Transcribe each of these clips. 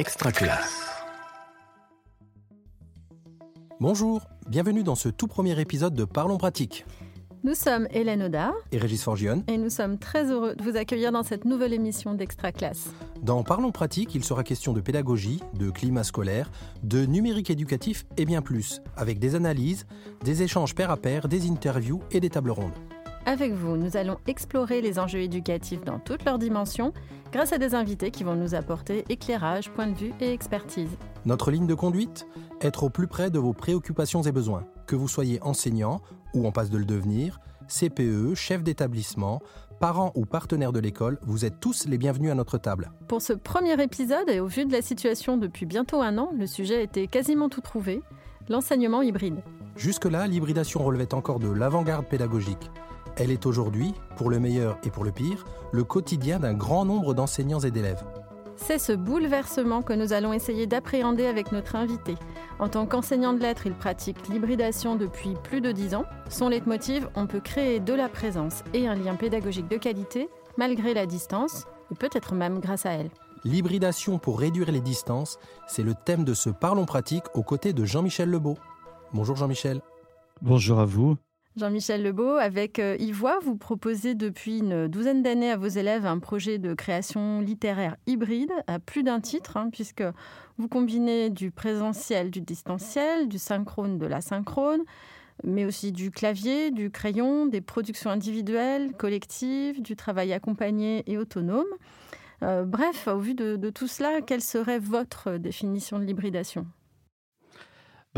Extra classe. Bonjour, bienvenue dans ce tout premier épisode de Parlons pratique. Nous sommes Hélène Audard Et Régis Forgione. et nous sommes très heureux de vous accueillir dans cette nouvelle émission d'Extra Classe. Dans Parlons pratique, il sera question de pédagogie, de climat scolaire, de numérique éducatif et bien plus, avec des analyses, des échanges pair à pair, des interviews et des tables rondes. Avec vous, nous allons explorer les enjeux éducatifs dans toutes leurs dimensions grâce à des invités qui vont nous apporter éclairage, point de vue et expertise. Notre ligne de conduite Être au plus près de vos préoccupations et besoins. Que vous soyez enseignant ou en passe de le devenir, CPE, chef d'établissement, parents ou partenaires de l'école, vous êtes tous les bienvenus à notre table. Pour ce premier épisode, et au vu de la situation depuis bientôt un an, le sujet était quasiment tout trouvé, l'enseignement hybride. Jusque-là, l'hybridation relevait encore de l'avant-garde pédagogique. Elle est aujourd'hui, pour le meilleur et pour le pire, le quotidien d'un grand nombre d'enseignants et d'élèves. C'est ce bouleversement que nous allons essayer d'appréhender avec notre invité. En tant qu'enseignant de lettres, il pratique l'hybridation depuis plus de 10 ans. Son leitmotiv, on peut créer de la présence et un lien pédagogique de qualité malgré la distance, ou peut-être même grâce à elle. L'hybridation pour réduire les distances, c'est le thème de ce Parlons pratique aux côtés de Jean-Michel Lebeau. Bonjour Jean-Michel. Bonjour à vous. Jean-Michel Lebeau, avec euh, Ivoire, vous proposez depuis une douzaine d'années à vos élèves un projet de création littéraire hybride à plus d'un titre, hein, puisque vous combinez du présentiel, du distanciel, du synchrone, de l'asynchrone, mais aussi du clavier, du crayon, des productions individuelles, collectives, du travail accompagné et autonome. Euh, bref, au vu de tout cela, quelle serait votre définition de l'hybridation?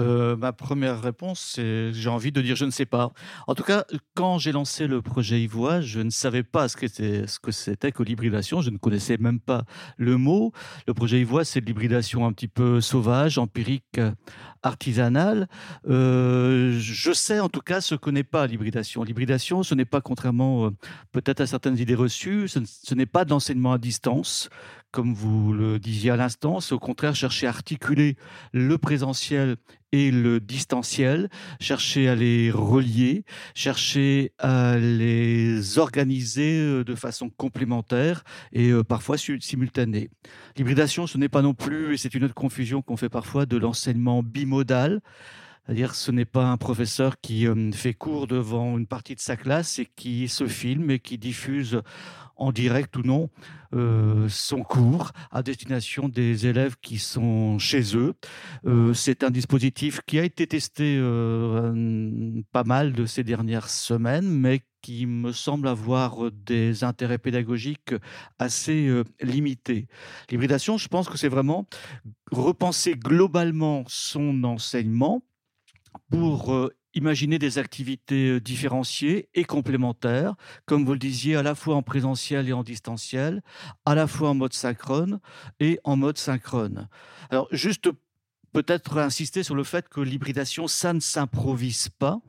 Euh, ma première réponse, c'est j'ai envie de dire je ne sais pas. En tout cas, quand j'ai lancé le projet Ivoire, je ne savais pas ce que c'était que l'hybridation. Je ne connaissais même pas le mot. Le projet Ivoire, c'est de l'hybridation un petit peu sauvage, empirique, euh, artisanale. Euh, je sais en tout cas ce que n'est pas l'hybridation. L'hybridation, ce n'est pas contrairement peut-être à certaines idées reçues, ce, ce n'est pas de l'enseignement à distance, comme vous le disiez à l'instant. C'est au contraire chercher à articuler le présentiel et le distanciel, chercher à les relier, chercher à les organiser euh, de façon complémentaire et euh, parfois simultanée. L'hybridation, ce n'est pas non plus, et c'est une autre confusion qu'on fait parfois, de l'enseignement bimodal. C'est-à-dire, ce n'est pas un professeur qui euh, fait cours devant une partie de sa classe et qui se filme et qui diffuse en direct ou non euh, son cours à destination des élèves qui sont chez eux. Euh, c'est un dispositif qui a été testé pas mal de ces dernières semaines, mais qui me semble avoir des intérêts pédagogiques assez limités. L'hybridation, je pense que c'est vraiment repenser globalement son enseignement pour euh, imaginer des activités euh, différenciées et complémentaires, comme vous le disiez, à la fois en présentiel et en distanciel, à la fois en mode synchrone et en mode synchrone. Alors, juste peut-être insister sur le fait que l'hybridation, ça ne s'improvise pas.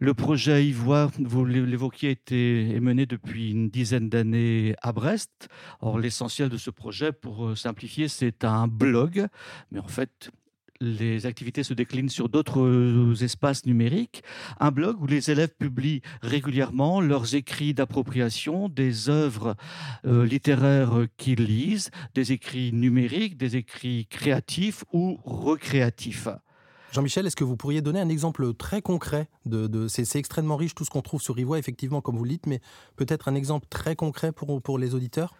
Le projet Ivoire, vous l'évoquiez, est mené depuis une dizaine d'années à Brest. Or, l'essentiel de ce projet, pour euh, simplifier, c'est un blog, mais en fait, les activités se déclinent sur d'autres euh, espaces numériques. Un blog où les élèves publient régulièrement leurs écrits d'appropriation, des œuvres euh, littéraires qu'ils lisent, des écrits numériques, des écrits créatifs ou recréatifs. Jean-Michel, est-ce que vous pourriez donner un exemple très concret de, c'est, extrêmement riche tout ce qu'on trouve sur Ivoire, effectivement, comme vous le dites, mais peut-être un exemple très concret pour les auditeurs?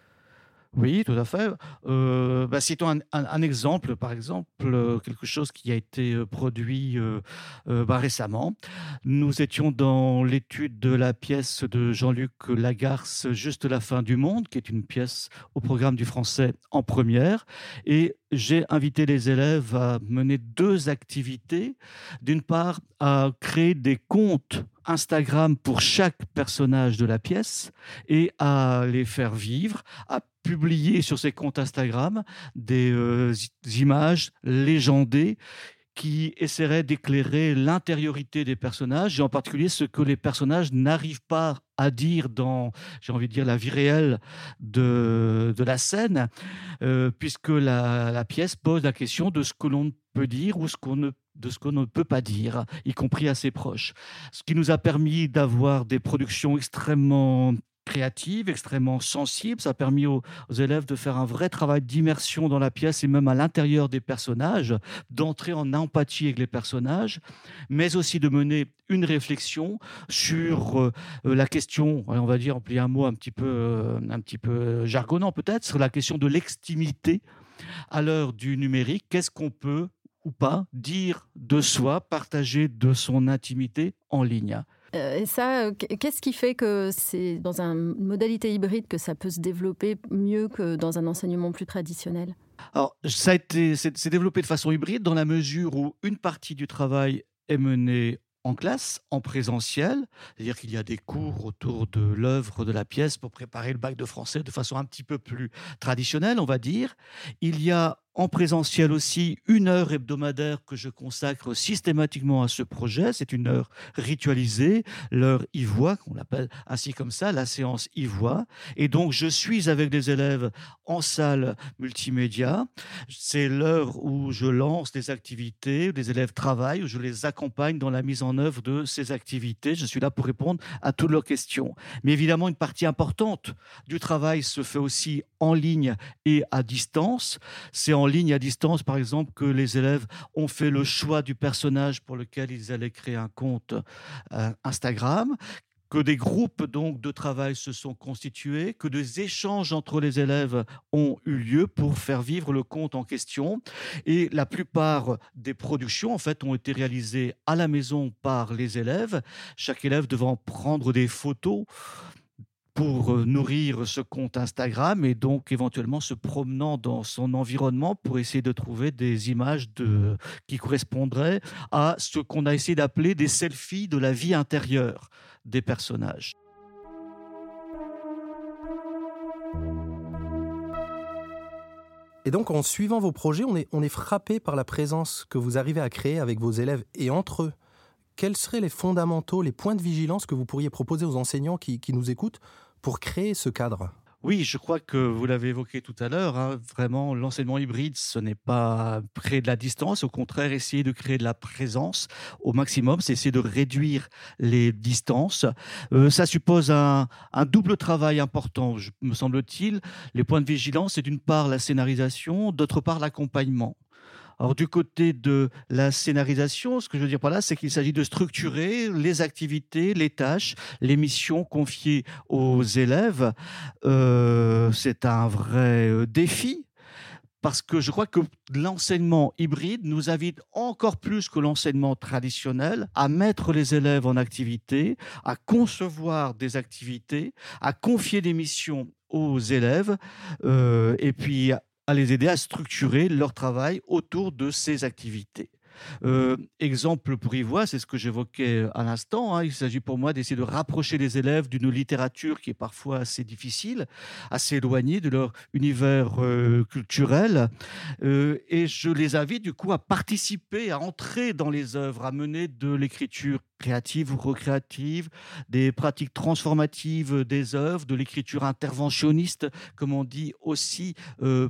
Oui, tout à fait. Euh, bah, citons un, exemple, par exemple, euh, quelque chose qui a été euh, produit euh, bah, récemment. Nous étions dans l'étude de la pièce de Jean-Luc Lagarce, Juste la fin du monde, qui est une pièce au programme du français en première. Et j'ai invité les élèves à mener deux activités. D'une part, à créer des comptes Instagram pour chaque personnage de la pièce et à les faire vivre, à publier sur ces comptes Instagram des euh, images légendées qui essaieraient d'éclairer l'intériorité des personnages et en particulier ce que les personnages n'arrivent pas à dire dans, j'ai envie de dire, la vie réelle de, de la scène, euh, puisque la, la pièce pose la question de ce que l'on peut dire ou ce qu'on ne de ce qu'on ne peut pas dire, y compris à ses proches. Ce qui nous a permis d'avoir des productions extrêmement créative, extrêmement sensible. Ça a permis aux, élèves de faire un vrai travail d'immersion dans la pièce et même à l'intérieur des personnages, d'entrer en empathie avec les personnages, mais aussi de mener une réflexion sur euh, la question, on va dire, employer un mot un petit peu, euh, un petit peu jargonnant peut-être, sur la question de l'extimité à l'heure du numérique. Qu'est-ce qu'on peut ou pas dire de soi, partager de son intimité en ligne euh, et ça, euh, qu'est-ce qui fait que c'est dans une modalité hybride que ça peut se développer mieux que dans un enseignement plus traditionnel? Alors, ça a été, c'est développé de façon hybride dans la mesure où une partie du travail est menée en classe, en présentiel, c'est-à-dire qu'il y a des cours autour de l'œuvre, de la pièce pour préparer le bac de français de façon un petit peu plus traditionnelle, on va dire. Il y a en présentiel aussi une heure hebdomadaire que je consacre systématiquement à ce projet. C'est une heure ritualisée, l'heure Ivoire, qu'on l'appelle ainsi comme ça, la séance Ivoire. Et donc, je suis avec des élèves en salle multimédia. C'est l'heure où je lance des activités, où les élèves travaillent, où je les accompagne dans la mise en œuvre de ces activités. Je suis là pour répondre à toutes leurs questions. Mais évidemment, une partie importante du travail se fait aussi en ligne et à distance. C'est en ligne à distance, par exemple, que les élèves ont fait le choix du personnage pour lequel ils allaient créer un compte euh, Instagram, que des groupes donc de travail se sont constitués, que des échanges entre les élèves ont eu lieu pour faire vivre le compte en question. Et la plupart des productions, en fait, ont été réalisées à la maison par les élèves, chaque élève devant prendre des photos pour euh, nourrir ce compte Instagram et donc éventuellement se promenant dans son environnement pour essayer de trouver des images qui correspondraient à ce qu'on a essayé d'appeler des selfies de la vie intérieure des personnages. Et donc, en suivant vos projets, on est, frappé par la présence que vous arrivez à créer avec vos élèves et entre eux. Quels seraient les fondamentaux, les points de vigilance que vous pourriez proposer aux enseignants qui nous écoutent pour créer ce cadre? Oui, je crois que vous l'avez évoqué tout à l'heure. Hein, vraiment, l'enseignement hybride, ce n'est pas créer de la distance. Au contraire, essayer de créer de la présence au maximum, c'est essayer de réduire les distances. Euh, ça suppose un, un, double travail important, me semble-t-il. Les points de vigilance, c'est d'une part la scénarisation, d'autre part l'accompagnement. Alors du côté de la scénarisation, ce que je veux dire par là, c'est qu'il s'agit de structurer les activités, les tâches, les missions confiées aux élèves. Euh, c'est un vrai euh, défi parce que je crois que l'enseignement hybride nous invite encore plus que l'enseignement traditionnel à mettre les élèves en activité, à concevoir des activités, à confier des missions aux élèves, euh, et puis à les aider à structurer leur travail autour de ces activités. Euh, exemple pour y voir, c'est ce que j'évoquais à l'instant. Hein. Il s'agit pour moi d'essayer de rapprocher les élèves d'une littérature qui est parfois assez difficile, assez éloignée de leur univers euh, culturel. Euh, et je les invite du coup à participer, à entrer dans les œuvres, à mener de l'écriture créative ou recréative, des pratiques transformatives des œuvres, de l'écriture interventionniste, comme on dit aussi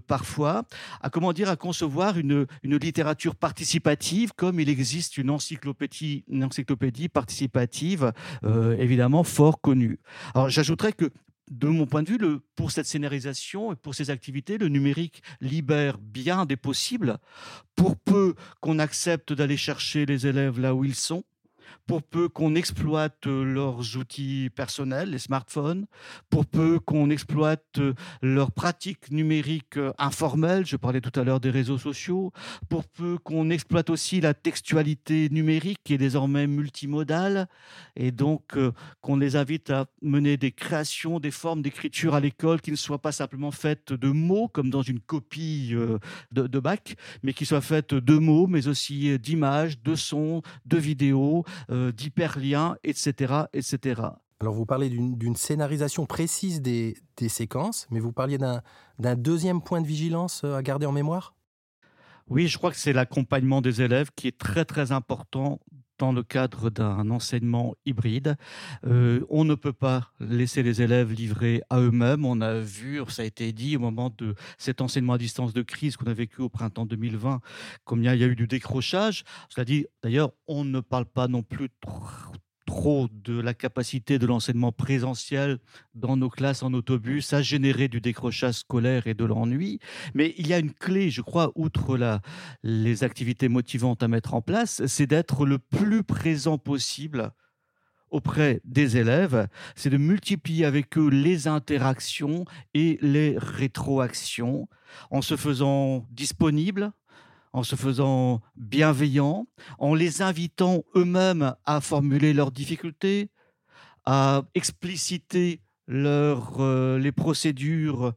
parfois, à comment dire, à concevoir une, une littérature participative comme il existe une encyclopédie, participative, euh, évidemment fort connue. Alors j'ajouterais que de mon point de vue, le, pour cette scénarisation et pour ces activités, le numérique libère bien des possibles, pour peu qu'on accepte d'aller chercher les élèves là où ils sont, pour peu qu'on exploite euh, leurs outils personnels, les smartphones, pour peu qu'on exploite euh, leurs pratiques numériques euh, informelles, je parlais tout à l'heure des réseaux sociaux, pour peu qu'on exploite aussi la textualité numérique qui est désormais multimodale, et donc qu'on les invite à mener des créations, des formes d'écriture à l'école qui ne soient pas simplement faites de mots, comme dans une copie de, de bac, mais qui soient faites de mots, mais aussi d'images, de sons, de vidéos, euh, d'hyperliens, etc., etc. Alors vous parlez d'une scénarisation précise des, séquences, mais vous parliez d'un deuxième point de vigilance euh, à garder en mémoire? Oui, je crois que c'est l'accompagnement des élèves qui est très très important dans le cadre d'un enseignement hybride. Euh, on ne peut pas laisser les élèves livrer à eux-mêmes. On a vu, ça a été dit au moment de cet enseignement à distance de crise qu'on a vécu au printemps 2020, combien il y a eu du décrochage. Cela dit, d'ailleurs, on ne parle pas non plus trop de la capacité de l'enseignement présentiel dans nos classes en autobus a généré du décrochage scolaire et de l'ennui. Mais il y a une clé, je crois, outre la, les activités motivantes à mettre en place, c'est d'être le plus présent possible auprès des élèves, c'est de multiplier avec eux les interactions et les rétroactions en se faisant disponible, en se faisant bienveillant, en les invitant eux-mêmes à formuler leurs difficultés, à expliciter euh, les procédures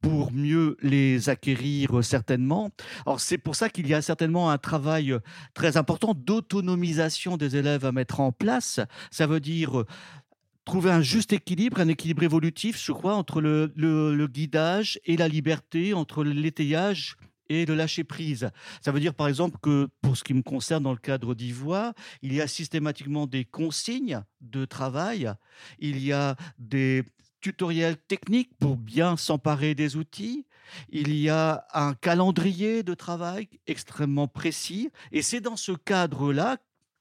pour mieux les acquérir certainement. Alors c'est pour ça qu'il y a certainement un travail très important d'autonomisation des élèves à mettre en place. Ça veut dire trouver un juste équilibre, un équilibre évolutif, je crois, entre le, le guidage et la liberté, entre l'étayage et le lâcher prise. Ça veut dire par exemple que pour ce qui me concerne dans le cadre d'Ivoire, il y a systématiquement des consignes de travail, il y a des tutoriels techniques pour bien s'emparer des outils, il y a un calendrier de travail extrêmement précis et c'est dans ce cadre-là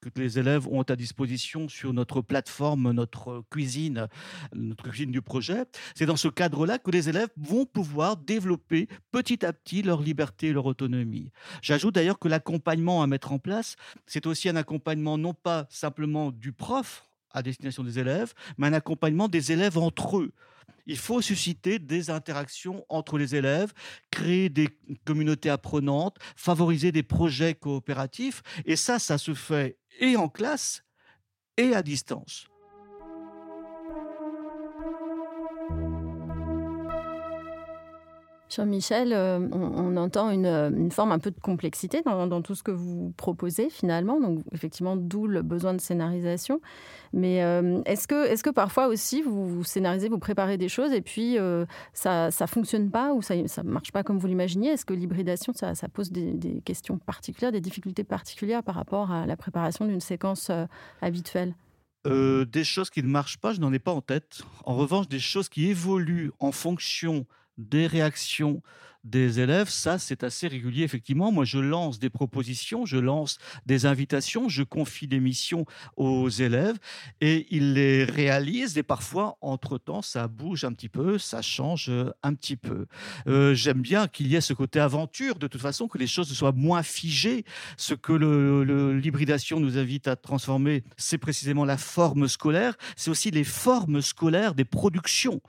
que les élèves ont à disposition sur notre plateforme, notre cuisine, notre cuisine du projet. C'est dans ce cadre-là que les élèves vont pouvoir développer petit à petit leur liberté et leur autonomie. J'ajoute d'ailleurs que l'accompagnement à mettre en place, c'est aussi un accompagnement non pas simplement du prof à destination des élèves, mais un accompagnement des élèves entre eux. Il faut susciter des interactions entre les élèves, créer des communautés apprenantes, favoriser des projets coopératifs. Et ça, ça se fait et en classe et à distance. Jean-Michel, euh, on, entend une, forme un peu de complexité dans, tout ce que vous proposez finalement, donc effectivement d'où le besoin de scénarisation. Mais euh, est-ce que, est que parfois aussi vous, scénarisez, vous préparez des choses et puis euh, ça ne fonctionne pas ou ça ne marche pas comme vous l'imaginiez? Est-ce que l'hybridation, ça, pose des, questions particulières, des difficultés particulières par rapport à la préparation d'une séquence habituelle? Des choses qui ne marchent pas, je n'en ai pas en tête. En revanche, des choses qui évoluent en fonction des réactions des élèves, ça c'est assez régulier effectivement. Moi je lance des propositions, je lance des invitations, je confie des missions aux élèves et ils les réalisent et parfois entre-temps ça bouge un petit peu, ça change euh, un petit peu. Euh, j'aime bien qu'il y ait ce côté aventure de toute façon, que les choses soient moins figées. Ce que l'hybridation nous invite à transformer, c'est précisément la forme scolaire, c'est aussi les formes scolaires des productions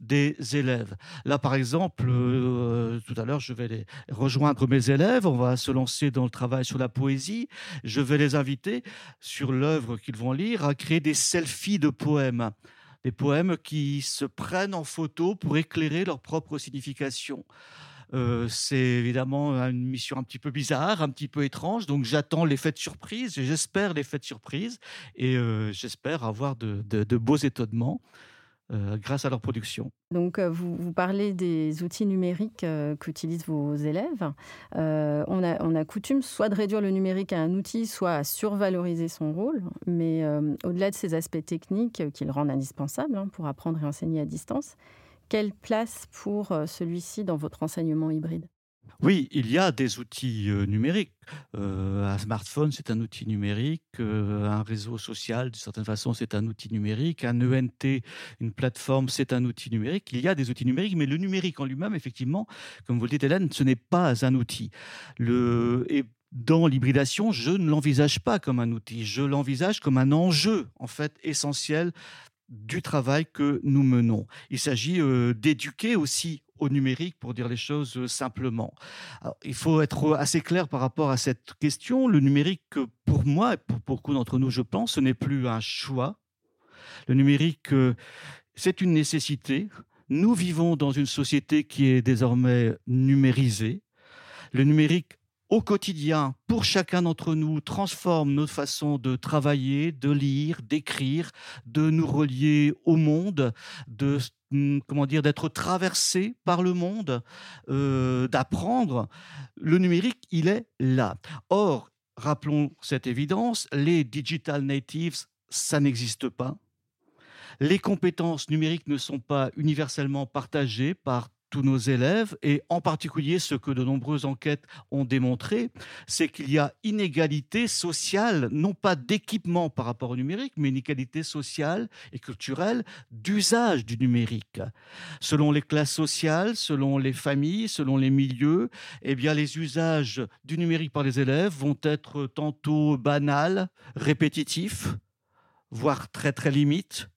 des élèves. Là, par exemple, euh, tout à l'heure, je vais les rejoindre mes élèves. On va se lancer dans le travail sur la poésie. Je vais les inviter sur l'œuvre qu'ils vont lire à créer des selfies de poèmes. Des poèmes qui se prennent en photo pour éclairer leur propre signification. Euh, c'est évidemment une mission un petit peu bizarre, un petit peu étrange. Donc j'attends l'effet de surprise, j'espère l'effet de surprise et euh, j'espère avoir de, de, beaux étonnements. Euh, grâce à leur production. Donc, euh, vous, parlez des outils numériques euh, qu'utilisent vos élèves. on, a, on, a, coutume soit de réduire le numérique à un outil, soit à survaloriser son rôle. Mais au-delà de ces aspects techniques qui le rendent indispensable hein, pour apprendre et enseigner à distance, quelle place pour celui-ci dans votre enseignement hybride? Oui, il y a des outils numériques. un smartphone, c'est un outil numérique. un réseau social, de certaine façon, c'est un outil numérique. Un ENT, une plateforme, c'est un outil numérique. Il y a des outils numériques, mais le numérique en lui-même, effectivement, comme vous le dites, Hélène, ce n'est pas un outil. et dans l'hybridation, je ne l'envisage pas comme un outil. Je l'envisage comme un enjeu, en fait, essentiel du travail que nous menons. Il s'agit d'éduquer aussi au numérique, pour dire les choses euh, simplement. il faut être assez clair par rapport à cette question. Le numérique, pour moi et pour beaucoup d'entre nous, je pense, ce n'est plus un choix. Le numérique, euh, c'est une nécessité. Nous vivons dans une société qui est désormais numérisée. Le numérique au quotidien, pour chacun d'entre nous, transforme notre façon de travailler, de lire, d'écrire, de nous relier au monde, de hmm, comment dire, d'être traversé par le monde, euh, d'apprendre. Le numérique, il est là. Or, rappelons cette évidence, les digital natives, ça n'existe pas. Les compétences numériques ne sont pas universellement partagées par tous nos élèves, et en particulier ce que de nombreuses enquêtes ont démontré, c'est qu'il y a inégalité sociale, non pas d'équipement par rapport au numérique, mais inégalité sociale et culturelle d'usage du numérique. Selon les classes sociales, selon les familles, selon les milieux, eh bien les usages du numérique par les élèves vont être tantôt banals, répétitifs, voire très très limites,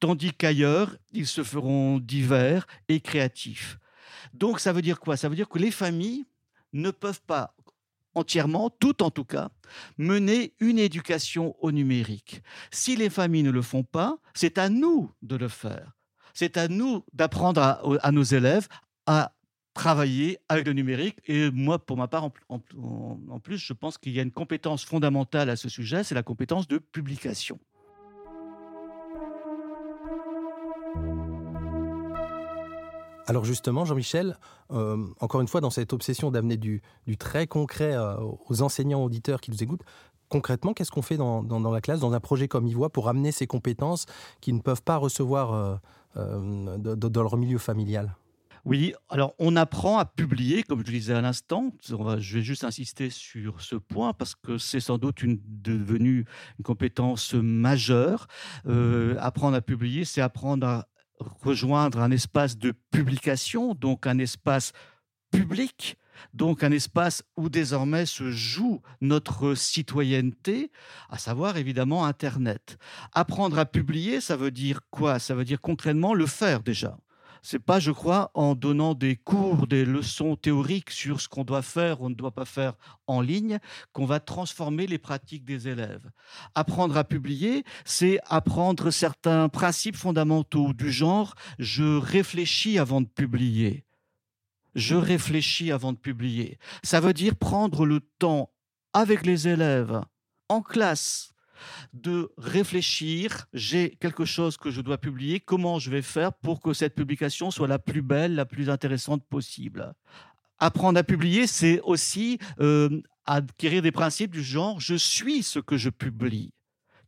tandis qu'ailleurs, ils se feront divers et créatifs. Donc ça veut dire quoi? Ça veut dire que les familles ne peuvent pas entièrement, toutes en tout cas, mener une éducation au numérique. Si les familles ne le font pas, c'est à nous de le faire. C'est à nous d'apprendre à, nos élèves à travailler avec le numérique. Et moi, pour ma part, en plus, je pense qu'il y a une compétence fondamentale à ce sujet, c'est la compétence de publication. Alors justement, Jean-Michel, euh, encore une fois, dans cette obsession d'amener du, très concret euh, aux enseignants, auditeurs qui nous écoutent, concrètement, qu'est-ce qu'on fait dans, la classe, dans un projet comme Ivoire, pour amener ces compétences qu'ils ne peuvent pas recevoir euh, dans leur milieu familial? Oui, alors on apprend à publier, comme je le disais à l'instant. Je vais juste insister sur ce point parce que c'est sans doute une, devenu une compétence majeure. apprendre à publier, c'est apprendre à rejoindre un espace de publication, donc un espace public, donc un espace où désormais se joue notre citoyenneté, à savoir évidemment Internet. Apprendre à publier, ça veut dire quoi? Ça veut dire concrètement le faire déjà c'est pas, je crois, en donnant des cours, des leçons théoriques sur ce qu'on doit faire ou ne doit pas faire en ligne, qu'on va transformer les pratiques des élèves. Apprendre à publier, c'est apprendre certains principes fondamentaux du genre je réfléchis avant de publier. Je réfléchis avant de publier. Ça veut dire prendre le temps avec les élèves en classe de réfléchir, j'ai quelque chose que je dois publier, comment je vais faire pour que cette publication soit la plus belle, la plus intéressante possible? Apprendre à publier, c'est aussi euh, acquérir des principes du genre je suis ce que je publie.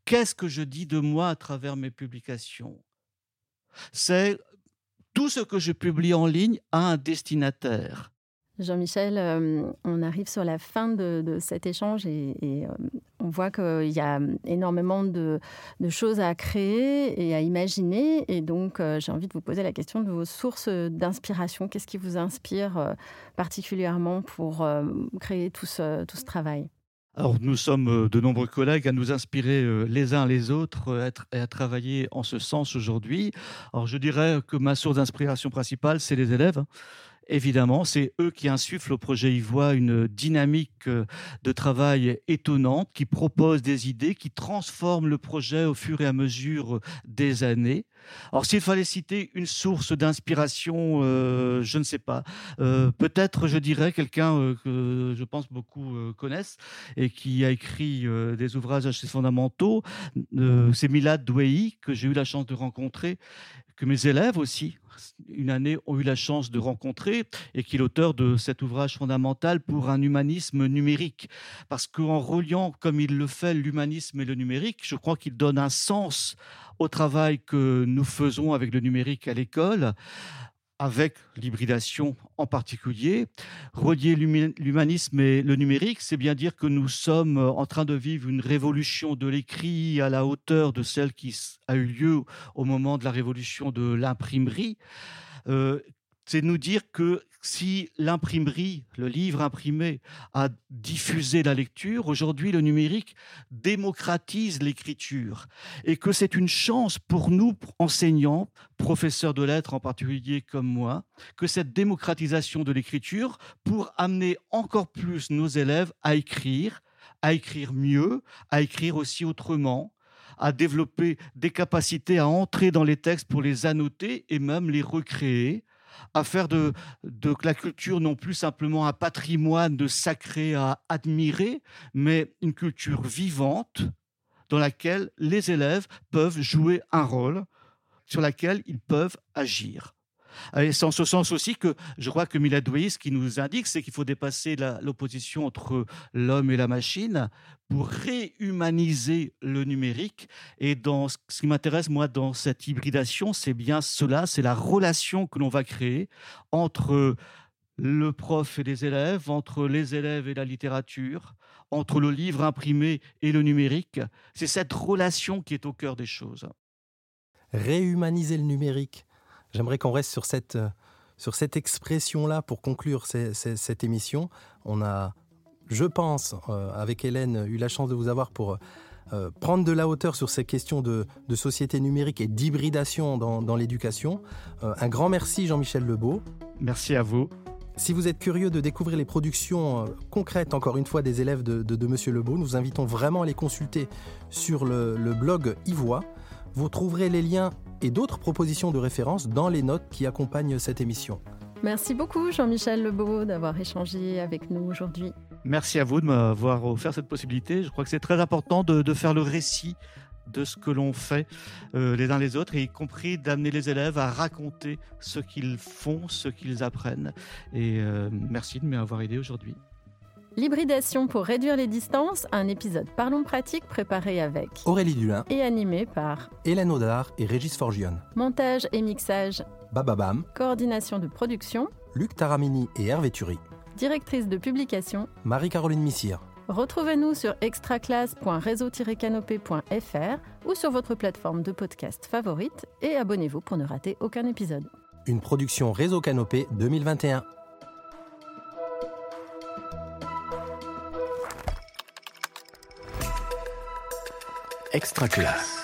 Qu'est-ce que je dis de moi à travers mes publications? C'est tout ce que je publie en ligne a un destinataire. Jean-Michel, euh, on arrive sur la fin de, cet échange et, euh, on voit qu'il y a énormément de, choses à créer et à imaginer. Et donc, euh, j'ai envie de vous poser la question de vos sources d'inspiration. Qu'est-ce qui vous inspire particulièrement pour créer tout ce, tout ce travail? Alors, nous sommes de nombreux collègues à nous inspirer les uns les autres et à travailler en ce sens aujourd'hui. Alors, je dirais que ma source d'inspiration principale, c'est les élèves évidemment, c'est eux qui insufflent au projet Ivoire une dynamique euh, de travail étonnante, qui propose des idées, qui transforment le projet au fur et à mesure des années. Alors, s'il fallait citer une source d'inspiration, euh, je ne sais pas. Euh, peut-être, je dirais, quelqu'un que je pense beaucoup connaissent et qui a écrit des ouvrages assez fondamentaux. c'est Milad Douei, que j'ai eu la chance de rencontrer, que mes élèves aussi une année, ont eu la chance de rencontrer et qui est l'auteur de cet ouvrage fondamental pour un humanisme numérique. Parce qu'en reliant, comme il le fait, l'humanisme et le numérique, je crois qu'il donne un sens au travail que nous faisons avec le numérique à l'école avec l'hybridation en particulier. Relier l'humanisme et le numérique, c'est bien dire que nous sommes en train de vivre une révolution de l'écrit à la hauteur de celle qui a eu lieu au moment de la révolution de l'imprimerie. Euh, c'est nous dire que si l'imprimerie, le livre imprimé, a diffusé la lecture, aujourd'hui le numérique démocratise l'écriture. Et que c'est une chance pour nous, enseignants, professeurs de lettres en particulier comme moi, que cette démocratisation de l'écriture pour amener encore plus nos élèves à écrire, à écrire mieux, à écrire aussi autrement, à développer des capacités à entrer dans les textes pour les annoter et même les recréer, à faire de, la culture non plus simplement un patrimoine de sacré à admirer, mais une culture vivante dans laquelle les élèves peuvent jouer un rôle, sur laquelle ils peuvent agir. Et c'est en ce sens aussi que je crois que Milad ce qui nous indique, c'est qu'il faut dépasser l'opposition entre l'homme et la machine pour réhumaniser le numérique. Et dans ce qui m'intéresse, moi, dans cette hybridation, c'est bien cela, c'est la relation que l'on va créer entre le prof et les élèves, entre les élèves et la littérature, entre le livre imprimé et le numérique. C'est cette relation qui est au cœur des choses. Réhumaniser le numérique. J'aimerais qu'on reste sur cette, euh, sur cette expression-là pour conclure cette émission. On a, je pense, euh, avec Hélène, eu la chance de vous avoir pour euh, prendre de la hauteur sur ces questions de, société numérique et d'hybridation dans, l'éducation. un grand merci Jean-Michel Lebeau. Merci à vous. Si vous êtes curieux de découvrir les productions concrètes, encore une fois, des élèves de, de, Monsieur Lebeau, nous invitons vraiment à les consulter sur le, le blog Ivoix. Vous trouverez les liens et d'autres propositions de référence dans les notes qui accompagnent cette émission. Merci beaucoup Jean-Michel Lebeau d'avoir échangé avec nous aujourd'hui. Merci à vous de m'avoir offert cette possibilité. Je crois que c'est très important de, faire le récit de ce que l'on fait euh, les uns les autres, et y compris d'amener les élèves à raconter ce qu'ils font, ce qu'ils apprennent. Et euh, merci de m'avoir aidé aujourd'hui. L'hybridation pour réduire les distances, un épisode Parlons pratique préparé avec Aurélie Dulin et animé par Hélène Audard et Régis Forgione. Montage et mixage Bababam. Coordination de production Luc Taramini et Hervé Thury. Directrice de publication Marie-Caroline Missire. Retrouvez-nous sur extraclasse.réseau-canopé.fr ou sur votre plateforme de podcast favorite et abonnez-vous pour ne rater aucun épisode. Une production Réseau Canopé 2021. Extra classe.